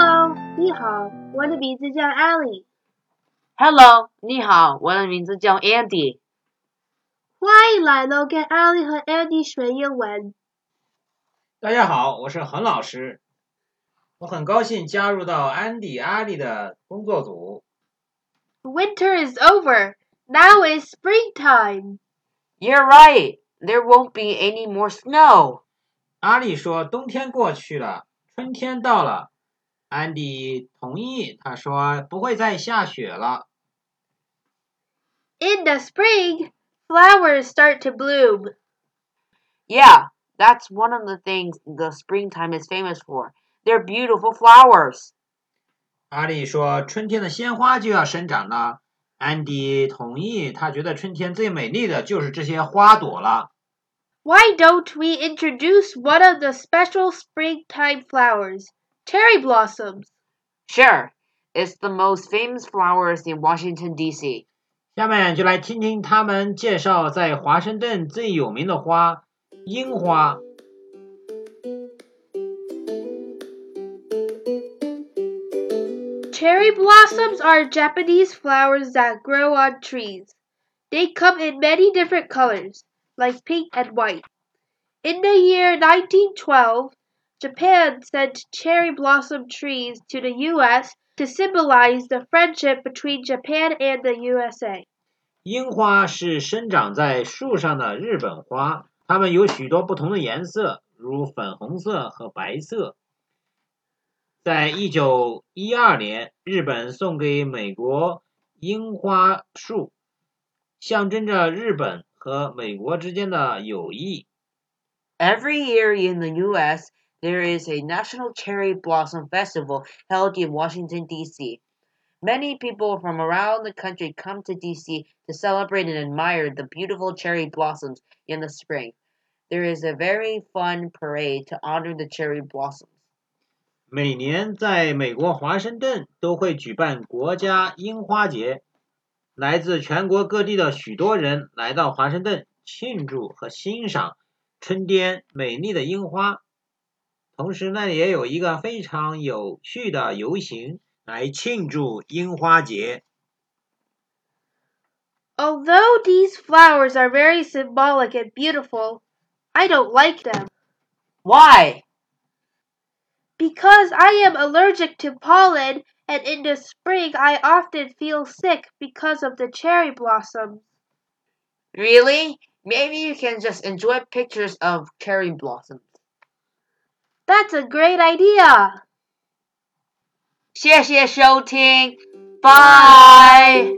Hello，你好，我的名字叫 Ally。Hello，你好，我的名字叫 Andy。欢迎来到跟 Ally 和 Andy 学英文。大家好，我是恒老师。我很高兴加入到安迪、阿丽的工作组。Winter is over. Now is springtime. You're right. There won't be any more snow. 阿丽说：“冬天过去了，春天到了。”安迪同意，他说：“不会再下雪了。 In the spring, flowers start to bloom. Yeah, that's one of the things the springtime is famous for. They're beautiful flowers. ”阿丽说：“春天的鲜花就要生长了。”安迪同意，他觉得春天最美丽的就是这些花朵了。 Why don't we introduce one of the special springtime flowers? Cherry blossoms. Sure, it's the most famous flowers in Washington, D.C. 下面就来听听他们介绍在华盛顿最有名的花——樱花。 Cherry blossoms are Japanese flowers that grow on trees. They come in many different colors, like pink and white. In the year 1912, Japan sent cherry blossom trees to the U.S. to symbolize the friendship between Japan and the USA. 樱花是生长在树上的日本花，它们有许多不同的颜色，如粉红色和白色。在一九一二年，日本送给美国樱花树，象征着日本和美国之间的友谊。 Every year in the U.S., there is a National Cherry Blossom Festival held in Washington, D.C. Many people from around the country come to D.C. to celebrate and admire the beautiful cherry blossoms in the spring. There is a very fun parade to honor the cherry blossoms. 每年在美国华盛顿都会举办国家樱花节，来自全国各地的许多人来到华盛顿庆祝和欣赏春天美丽的樱花。 同时，那里也有一个非常有趣的游行来庆祝樱花节。 Although these flowers are very symbolic and beautiful, I don't like them. Why? Because I am allergic to pollen, and in the spring I often feel sick because of the cherry blossoms. Really? Maybe you can just enjoy pictures of cherry blossoms. That's a great idea. 谢谢收听，拜。